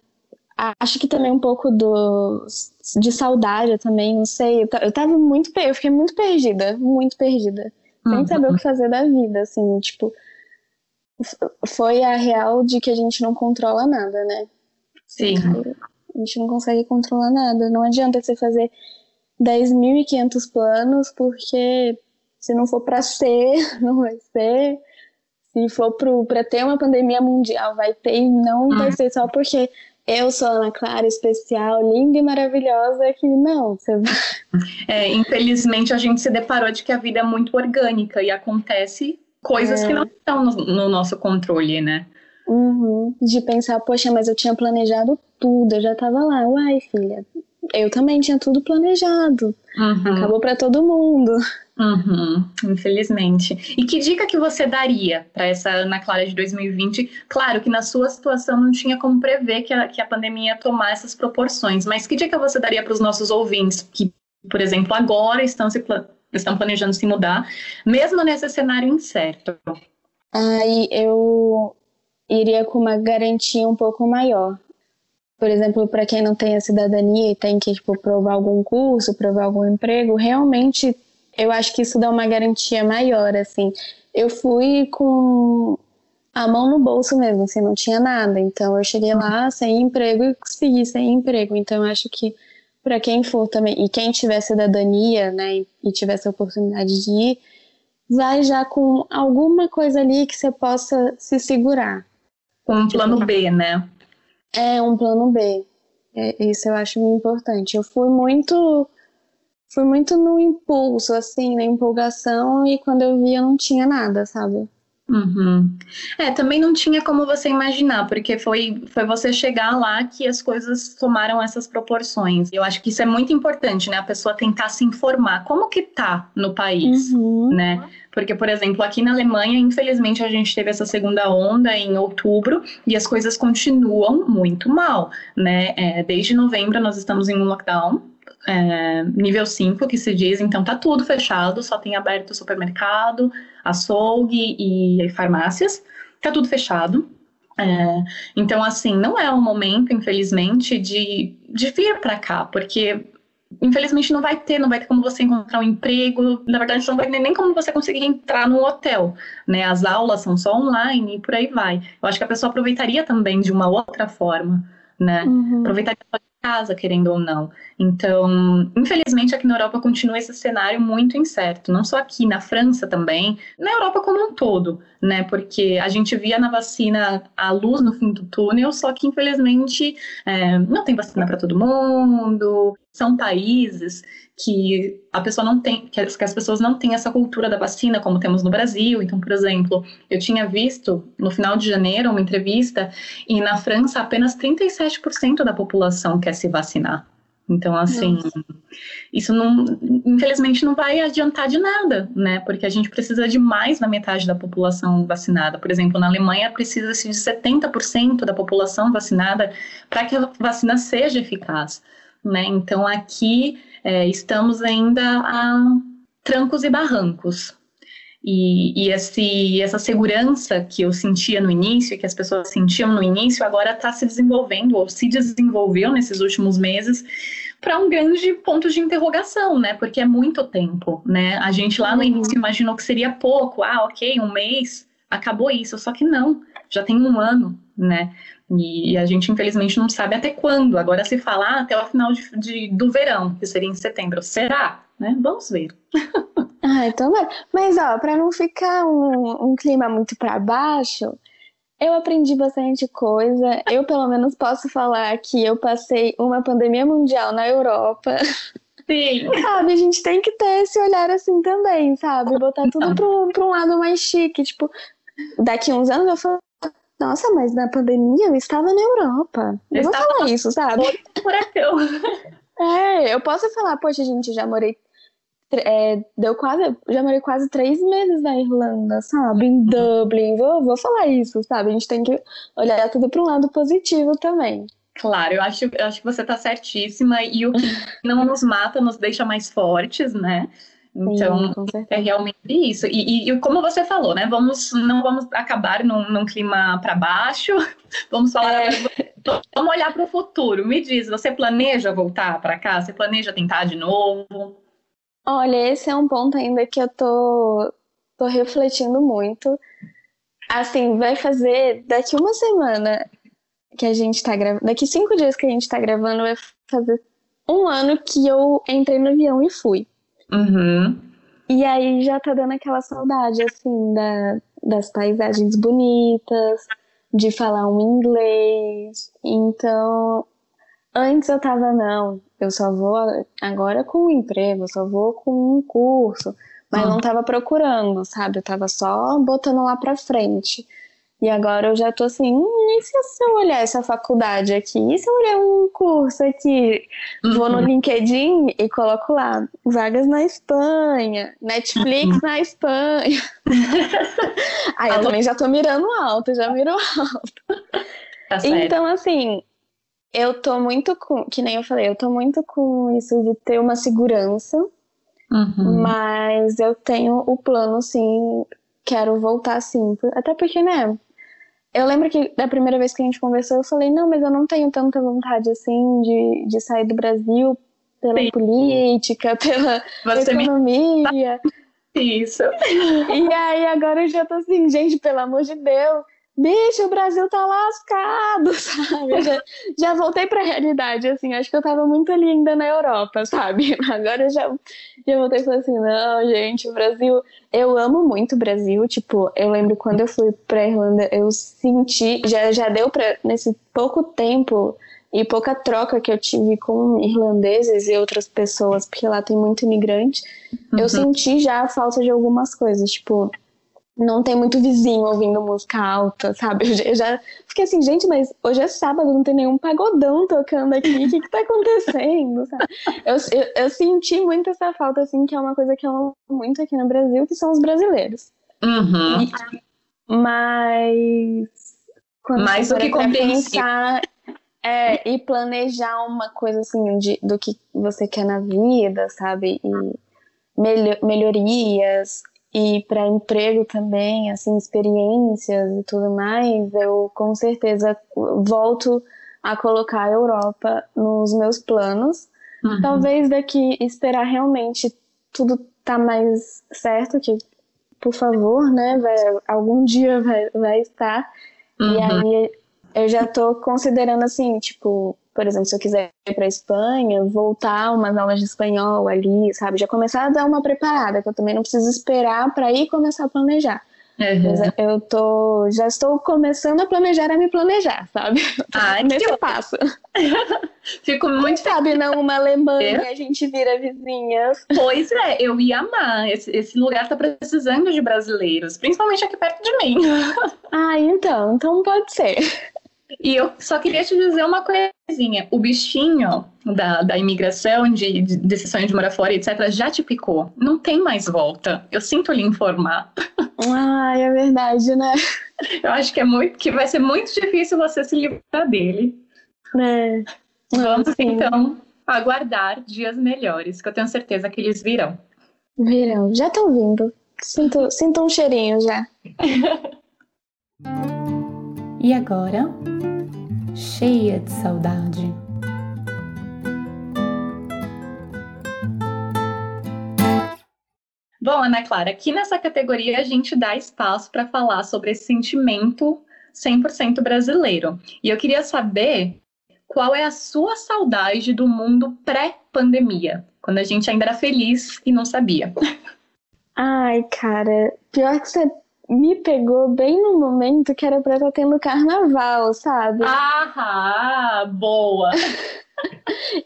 acho que também um pouco do de saudade também, não sei. Eu tava muito, eu fiquei muito perdida, muito perdida, sem uhum. saber o que fazer da vida, assim, tipo, foi a real de que a gente não controla nada, né? Sim. A gente não consegue controlar nada. Não adianta você fazer 10.500 planos, porque se não for para ser, não vai ser. Se for para ter uma pandemia mundial, vai ter e não vai hum. ser só porque eu sou Ana Clara, especial, linda e maravilhosa, que não. Você... É, infelizmente, a gente se deparou de que a vida é muito orgânica e acontece coisas é. que não estão no, no, nosso controle, né? Uhum. De pensar, poxa, mas eu tinha planejado tudo, eu já tava lá. Uai, filha, eu também tinha tudo planejado. Uhum. Acabou para todo mundo. Uhum, infelizmente. E que dica que você daria para essa Ana Clara de 2020? Claro que na sua situação não tinha como prever que a, que a pandemia ia tomar essas proporções, mas que dica você daria para os nossos ouvintes que, por exemplo, agora estão, se, estão planejando se mudar, mesmo nesse cenário incerto? Aí eu iria com uma garantia um pouco maior por exemplo, para quem não tem a cidadania e tem que tipo, provar algum curso, provar algum emprego, realmente eu acho que isso dá uma garantia maior, assim. Eu fui com a mão no bolso mesmo, assim, não tinha nada. Então eu cheguei lá sem emprego e consegui sem emprego. Então eu acho que para quem for também, e quem tiver cidadania, né, e tiver essa oportunidade de ir, vai já com alguma coisa ali que você possa se segurar. Com um plano B, né? É um plano B. É, isso eu acho muito importante. Eu fui muito fui muito no impulso, assim, na empolgação, e quando eu vi eu não tinha nada, sabe? Uhum. É, também não tinha como você imaginar, porque foi, foi você chegar lá que as coisas tomaram essas proporções. Eu acho que isso é muito importante, né? A pessoa tentar se informar como que tá no país, uhum. né? Porque, por exemplo, aqui na Alemanha, infelizmente, a gente teve essa segunda onda em outubro e as coisas continuam muito mal, né? É, desde novembro nós estamos em um lockdown, é, nível 5, que se diz, então tá tudo fechado, só tem aberto supermercado, açougue e farmácias, tá tudo fechado. É, então, assim, não é um momento, infelizmente, de, de vir para cá, porque infelizmente não vai ter, não vai ter como você encontrar um emprego, na verdade não vai ter nem como você conseguir entrar no hotel, né? As aulas são só online e por aí vai. Eu acho que a pessoa aproveitaria também de uma outra forma, né? Uhum. Aproveitaria casa, querendo ou não. Então, infelizmente, aqui na Europa continua esse cenário muito incerto, não só aqui, na França também, na Europa como um todo, né? Porque a gente via na vacina a luz no fim do túnel, só que infelizmente é, não tem vacina para todo mundo. São países que a pessoa não tem, que as, pessoas não têm essa cultura da vacina como temos no Brasil. Então, por exemplo, eu tinha visto no final de janeiro uma entrevista e na França apenas 37% da população quer se vacinar. Então, assim, Nossa. isso não, infelizmente não vai adiantar de nada, né? Porque a gente precisa de mais da metade da população vacinada. Por exemplo, na Alemanha precisa-se de 70% da população vacinada para que a vacina seja eficaz, né? Então, aqui é, estamos ainda a trancos e barrancos. E, e esse, essa segurança que eu sentia no início, que as pessoas sentiam no início, agora está se desenvolvendo, ou se desenvolveu nesses últimos meses, para um grande ponto de interrogação, né? Porque é muito tempo, né? A gente lá no início imaginou que seria pouco, ah, ok, um mês, acabou isso, só que não, já tem um ano, né? E, a gente, infelizmente, não sabe até quando. Agora se falar ah, até o final de, de, do verão, que seria em setembro. Será? Né? Vamos ver. ah, então vai. Mas, ó, para não ficar um, um clima muito para baixo, eu aprendi bastante coisa. Eu, pelo menos, posso falar que eu passei uma pandemia mundial na Europa. Sim. Sabe, a gente tem que ter esse olhar assim também, sabe? Botar tudo pro, pro um lado mais chique. Tipo, daqui uns anos eu falo, nossa, mas na pandemia eu estava na Europa. Eu, eu vou falar isso, sabe? Furacão. É, eu posso falar, poxa, gente, já morei. É, deu quase. Já morei quase três meses na Irlanda, sabe? Em Dublin. Vou, vou falar isso, sabe? A gente tem que olhar tudo para um lado positivo também. Claro, eu acho, eu acho que você está certíssima e o que não nos mata nos deixa mais fortes, né? Então, Sim, é realmente isso. E, e, e, como você falou, né? Vamos, não vamos acabar num, num clima para baixo. Vamos falar. É. Vamos olhar para o futuro. Me diz, você planeja voltar para cá? Você planeja tentar de novo? Olha, esse é um ponto ainda que eu tô, tô refletindo muito. Assim, vai fazer daqui uma semana que a gente tá gravando. Daqui cinco dias que a gente tá gravando, vai fazer um ano que eu entrei no avião e fui. Uhum. E aí já tá dando aquela saudade, assim, da, das paisagens bonitas, de falar um inglês. Então, antes eu tava, não, eu só vou agora com um emprego, eu só vou com um curso. Mas uhum. não tava procurando, sabe? Eu tava só botando lá pra frente. E agora eu já tô assim, hum, e se eu olhar essa faculdade aqui? E se eu olhar um curso aqui? Uhum. Vou no uhum. LinkedIn e coloco lá, vagas na Espanha, Netflix uhum. na Espanha. Aí eu também já tô mirando alto, já miro alto. Tá então, assim, eu tô muito com, que nem eu falei, eu tô muito com isso de ter uma segurança, uhum. mas eu tenho o plano, sim, quero voltar sim. Até porque, né, eu lembro que da primeira vez que a gente conversou, eu falei, não, mas eu não tenho tanta vontade assim de, de sair do Brasil pela Sim. política, pela Você economia. Me... Isso. E aí agora eu já tô assim, gente, pelo amor de Deus, bicho, o Brasil tá lascado, sabe? Já, já voltei pra realidade, assim, acho que eu tava muito ali ainda na Europa, sabe? Agora eu já, já voltei e falei assim, não, gente, o Brasil, eu amo muito o Brasil, tipo, eu lembro quando eu fui pra Irlanda, eu senti, já, já deu pra, nesse pouco tempo e pouca troca que eu tive com irlandeses e outras pessoas, porque lá tem muito imigrante, uhum. eu senti já a falta de algumas coisas, tipo não tem muito vizinho ouvindo música alta, sabe? Eu já fiquei assim, gente, mas hoje é sábado, não tem nenhum pagodão tocando aqui, o que que tá acontecendo, sabe? Eu, eu, eu, senti muito essa falta, assim, que é uma coisa que eu amo muito aqui no Brasil, que são os brasileiros. Uhum. E, mas... Quando Mais do que pensar é, e planejar uma coisa, assim, de, do que você quer na vida, sabe? E melhor, melhorias e para emprego também, assim, experiências e tudo mais, eu com certeza volto a colocar a Europa nos meus planos. Uhum. Talvez daqui esperar realmente tudo tá mais certo, que por favor, né, vai, algum dia vai, vai estar. Uhum. E aí eu já tô considerando assim, tipo, por exemplo, se eu quiser ir para Espanha, voltar umas aulas de espanhol ali, sabe? Já começar a dar uma preparada, que eu também não preciso esperar para ir começar a planejar. Uhum. Eu tô, já estou começando a planejar a me planejar, sabe? Ah, nesse que passo. Fico muito Quem sabe não uma Alemanha é? a gente vira vizinhas. Pois é, eu ia amar. Esse, esse lugar tá precisando de brasileiros, principalmente aqui perto de mim. Ah, então, então pode ser. E eu só queria te dizer uma coisinha: o bichinho da, da imigração, de, de decisões de morar fora, etc., já te picou. Não tem mais volta. Eu sinto lhe informar. Ah, é verdade, né? Eu acho que é muito, que vai ser muito difícil você se livrar dele. É. Vamos então aguardar dias melhores, que eu tenho certeza que eles virão. Virão, já estão vindo. Sinto, sinto um cheirinho já. e agora, cheia de saudade. Bom, Ana Clara, aqui nessa categoria a gente dá espaço para falar sobre esse sentimento 100% brasileiro. E eu queria saber qual é a sua saudade do mundo pré-pandemia, quando a gente ainda era feliz e não sabia. Ai, cara, pior que você me pegou bem no momento que era pra estar tendo carnaval, sabe? Ah, boa!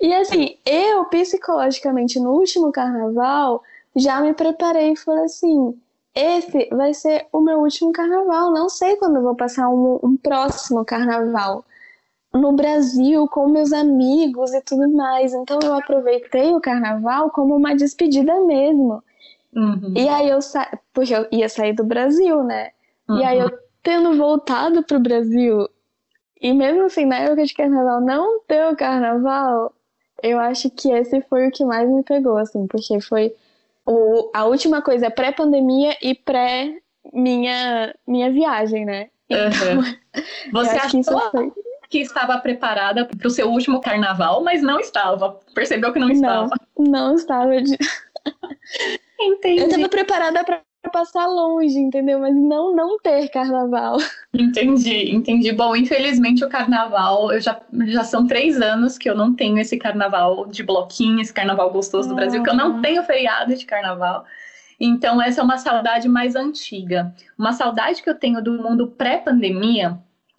E assim, eu psicologicamente no último carnaval já me preparei e falei assim: esse vai ser o meu último carnaval. Não sei quando eu vou passar um, um próximo carnaval no Brasil com meus amigos e tudo mais. Então eu aproveitei o carnaval como uma despedida mesmo. Uhum. E aí eu sa... porque eu ia sair do Brasil, né? Uhum. E aí eu tendo voltado pro Brasil e mesmo assim na época de carnaval não ter o carnaval, eu acho que esse foi o que mais me pegou, assim, porque foi o, a última coisa pré-pandemia e pré minha minha viagem, né? Então, uhum. Você achou que, foi... que estava preparada para o seu último carnaval, mas não estava. Percebeu que não estava? Não, não estava. De... Entendi. Eu estava preparada para passar longe, entendeu? Mas não não ter carnaval. Entendi, entendi. Bom, infelizmente o carnaval, eu já, já são três anos que eu não tenho esse carnaval de bloquinho, esse carnaval gostoso do Brasil, que eu não tenho feriado de carnaval. Então, essa é uma saudade mais antiga. Uma saudade que eu tenho do mundo pré-pandemia,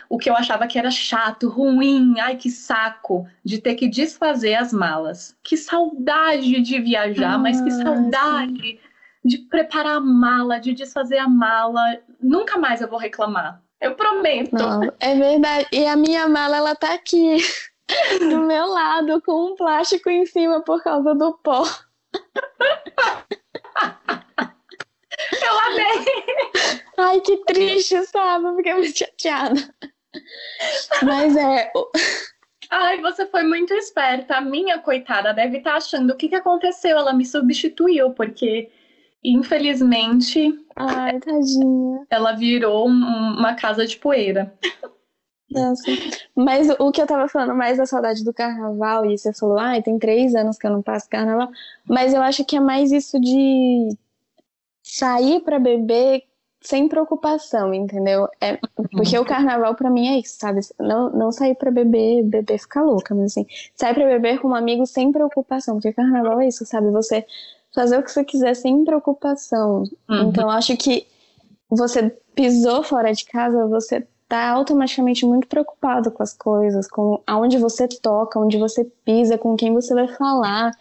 o que eu achava que era chato, ruim, ai que saco, de ter que desfazer as malas. Que saudade de viajar, ah, mas que saudade sim. de preparar a mala, de desfazer a mala. Nunca mais eu vou reclamar. Eu prometo. Não, é verdade. E a minha mala, ela tá aqui do meu lado, com um plástico em cima por causa do pó. Eu amei! Ai, que triste, sabe? Eu fiquei muito chateada. Mas é. Ai, você foi muito esperta. A minha coitada deve estar tá achando o que, que aconteceu. Ela me substituiu, porque infelizmente. Ai, tadinha. Ela virou um, uma casa de poeira. Nossa. Mas o que eu tava falando mais da saudade do carnaval, e você falou, ai, tem três anos que eu não passo carnaval. Mas eu acho que é mais isso de sair para beber sem preocupação, entendeu? É, porque o carnaval para mim é isso, sabe? Não, não sair para beber, beber ficar louca, mas assim, sair para beber com um amigo sem preocupação, porque carnaval é isso, sabe? Você fazer o que você quiser sem preocupação. Uhum. Então acho que você pisou fora de casa, você tá automaticamente muito preocupado com as coisas, com aonde você toca, onde você pisa, com quem você vai falar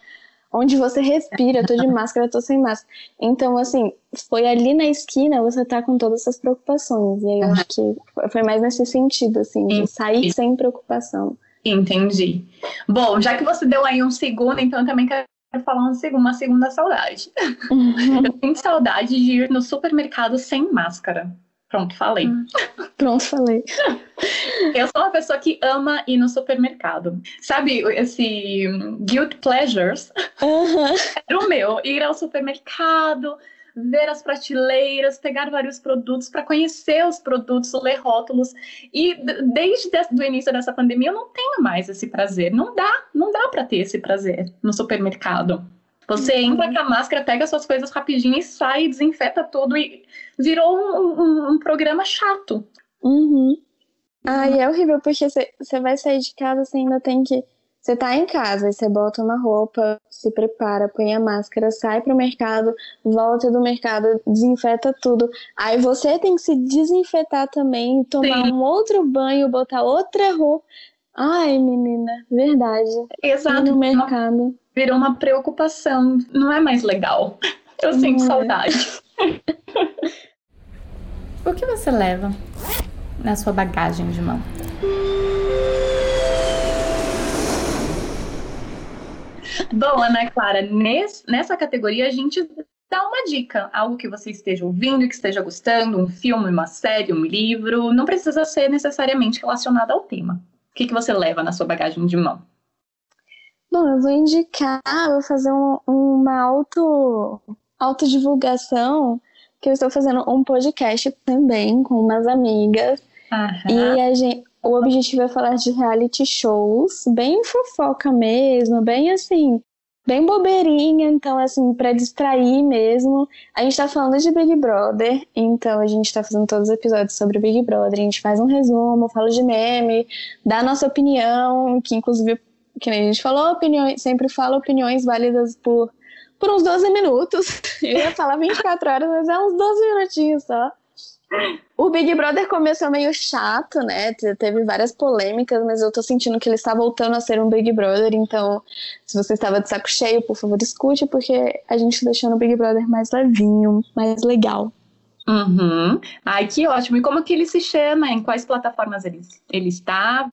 onde você respira, eu tô de máscara, eu tô sem máscara. Então, assim, foi ali na esquina, você tá com todas essas preocupações. E aí eu acho que foi mais nesse sentido, assim, de sair sem preocupação. Entendi. Bom, já que você deu aí um segundo, então eu também quero falar um segundo, uma segunda saudade. Uhum. eu tenho saudade de ir no supermercado sem máscara. Pronto, falei. Hum. Pronto, falei. Eu sou uma pessoa que ama ir no supermercado. Sabe, esse guilt pleasures uhum. era o meu. Ir ao supermercado, ver as prateleiras, pegar vários produtos para conhecer os produtos, ler rótulos. E desde o início dessa pandemia eu não tenho mais esse prazer. Não dá, não dá para ter esse prazer no supermercado. Você uhum. entra com a máscara, pega suas coisas rapidinho e sai, desinfeta tudo e virou um, um, um programa chato. Uhum. Ai, é horrível, porque você vai sair de casa, você ainda tem que. Você tá em casa, você bota uma roupa, se prepara, põe a máscara, sai pro mercado, volta do mercado, desinfeta tudo. Aí você tem que se desinfetar também, tomar Sim. um outro banho, botar outra roupa. Ai, menina, verdade. Exato. No mercado virou uma preocupação. Não é mais legal. Eu sinto é. saudade. o que você leva na sua bagagem de mão? Bom, Ana Clara, nessa categoria a gente dá uma dica, algo que você esteja ouvindo, que esteja gostando, um filme, uma série, um livro, não precisa ser necessariamente relacionado ao tema. O que, que você leva na sua bagagem de mão? Bom, eu vou indicar, vou fazer um, uma auto, autodivulgação, que eu estou fazendo um podcast também com umas amigas. E a gente, o objetivo é falar de reality shows, bem fofoca mesmo, bem assim, bem bobeirinha, então assim, para distrair mesmo. A gente tá falando de Big Brother, então a gente tá fazendo todos os episódios sobre Big Brother, a gente faz um resumo, fala de meme, dá a nossa opinião, que inclusive que nem a gente falou, opiniões, sempre fala opiniões válidas por, por uns 12 minutos. Eu ia falar 24 horas, mas é uns 12 minutinhos só. O Big Brother começou meio chato, né? Teve várias polêmicas, mas eu tô sentindo que ele está voltando a ser um Big Brother. Então, se você estava de saco cheio, por favor, escute, porque a gente tá deixando o Big Brother mais levinho, mais legal. Uhum. Ai, que ótimo. E como que ele se chama? Em quais plataformas ele, ele está?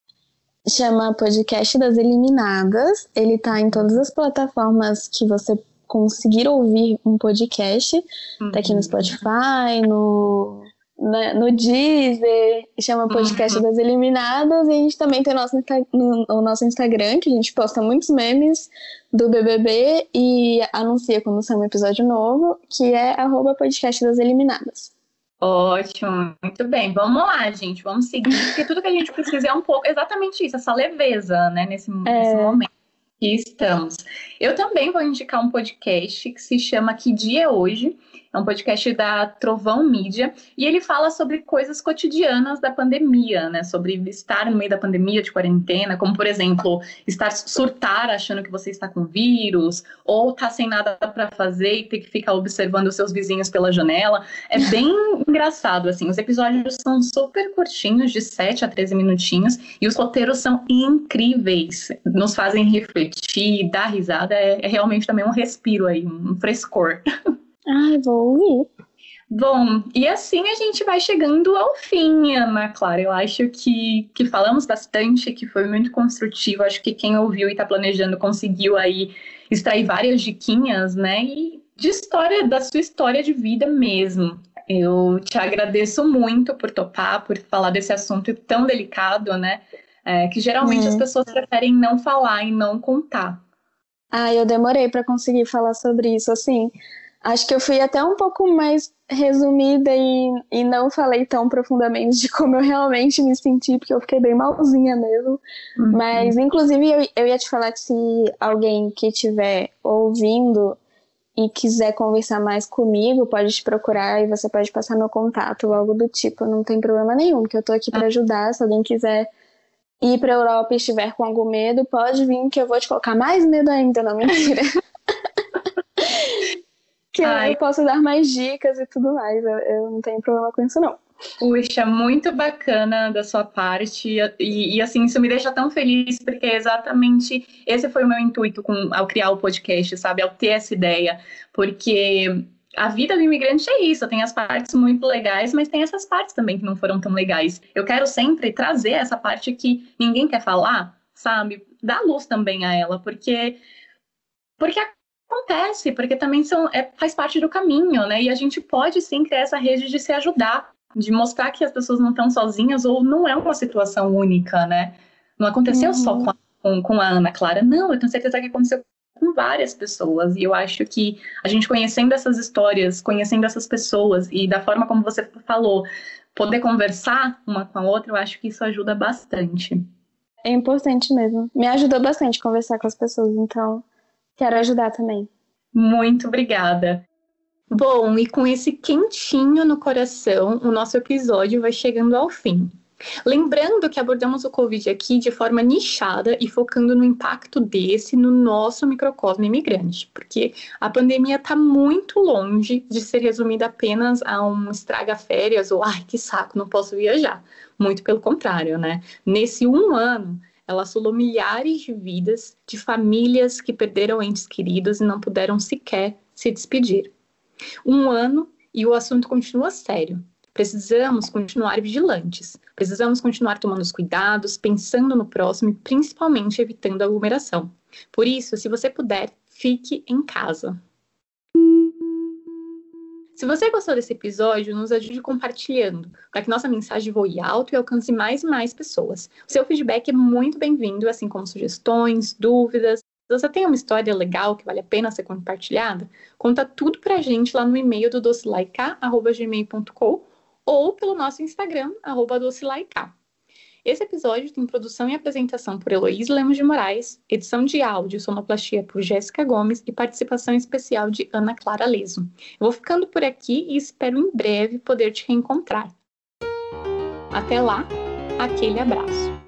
Chama Podcast das Eliminadas. Ele tá em todas as plataformas que você conseguir ouvir um podcast. Tá aqui no uhum. Spotify, no né, no Deezer, chama Podcast uhum. das Eliminadas, e a gente também tem o nosso, no, o nosso Instagram, que a gente posta muitos memes do BBB e anuncia quando sai um episódio novo, que é arroba podcast das eliminadas. Ótimo, muito bem. Vamos lá, gente, vamos seguir, porque tudo que a gente precisa é um pouco exatamente isso, essa leveza, né, nesse, é... nesse momento que estamos. Eu também vou indicar um podcast que se chama Que Dia é Hoje, é um podcast da Trovão Mídia e ele fala sobre coisas cotidianas da pandemia, né? Sobre estar no meio da pandemia de quarentena, como por exemplo, estar surtar achando que você está com vírus, ou tá sem nada para fazer e ter que ficar observando os seus vizinhos pela janela. É bem engraçado, assim. Os episódios são super curtinhos, de 7 a 13 minutinhos, e os roteiros são incríveis. Nos fazem refletir, dar risada. É, é realmente também um respiro aí, um frescor. Ai, vou ouvir. Bom, e assim a gente vai chegando ao fim, Ana Clara. Eu acho que, que falamos bastante, que foi muito construtivo. Acho que quem ouviu e está planejando conseguiu aí extrair várias diquinhas, né? E de história, da sua história de vida mesmo. Eu te agradeço muito por topar, por falar desse assunto tão delicado, né? É, que geralmente é. as pessoas preferem não falar e não contar. Ah, eu demorei para conseguir falar sobre isso, assim. Acho que eu fui até um pouco mais resumida e, e não falei tão profundamente de como eu realmente me senti, porque eu fiquei bem malzinha mesmo. Uhum. Mas, inclusive, eu, eu ia te falar que se alguém que estiver ouvindo e quiser conversar mais comigo, pode te procurar e você pode passar meu contato ou algo do tipo. Não tem problema nenhum, porque eu tô aqui para ah. ajudar. Se alguém quiser ir pra Europa e estiver com algum medo, pode vir que eu vou te colocar mais medo ainda, não mentira. que Ai. eu posso dar mais dicas e tudo mais. Eu, eu, não tenho problema com isso, não. Puxa, muito bacana da sua parte. E, e, assim, isso me deixa tão feliz, porque é exatamente esse foi o meu intuito com, ao criar o podcast, sabe? Ao ter essa ideia. Porque a vida do imigrante é isso, tem as partes muito legais, mas tem essas partes também que não foram tão legais. Eu quero sempre trazer essa parte que ninguém quer falar, sabe? Dar luz também a ela, porque porque Acontece, porque também são, é, faz parte do caminho, né? E a gente pode sim criar essa rede de se ajudar, de mostrar que as pessoas não estão sozinhas ou não é uma situação única, né? Não aconteceu uhum. só com a, com, com a Ana Clara, não, eu tenho certeza que aconteceu com várias pessoas. E eu acho que a gente conhecendo essas histórias, conhecendo essas pessoas e da forma como você falou, poder conversar uma com a outra, eu acho que isso ajuda bastante. É importante mesmo. Me ajudou bastante conversar com as pessoas, então Quero ajudar também. Muito obrigada. Bom, e com esse quentinho no coração, o nosso episódio vai chegando ao fim. Lembrando que abordamos o Covid aqui de forma nichada e focando no impacto desse no nosso microcosmo imigrante, porque a pandemia está muito longe de ser resumida apenas a um estraga férias ou ai que saco, não posso viajar. Muito pelo contrário, né? Nesse um ano, ela assolou milhares de vidas de famílias que perderam entes queridos e não puderam sequer se despedir. Um ano e o assunto continua sério. Precisamos continuar vigilantes. Precisamos continuar tomando os cuidados, pensando no próximo e principalmente evitando aglomeração. Por isso, se você puder, fique em casa. Se você gostou desse episódio, nos ajude compartilhando, para que nossa mensagem voe alto e alcance mais e mais pessoas. O seu feedback é muito bem-vindo, assim como sugestões, dúvidas. Se você tem uma história legal que vale a pena ser compartilhada, conta tudo pra gente lá no e-mail do docilaica.gmail.com ou pelo nosso Instagram, arroba. Esse episódio tem produção e apresentação por Heloísa Lemos de Moraes, edição de áudio e sonoplastia por Jéssica Gomes e participação especial de Ana Clara Leso. Eu vou ficando por aqui e espero em breve poder te reencontrar. Até lá, aquele abraço.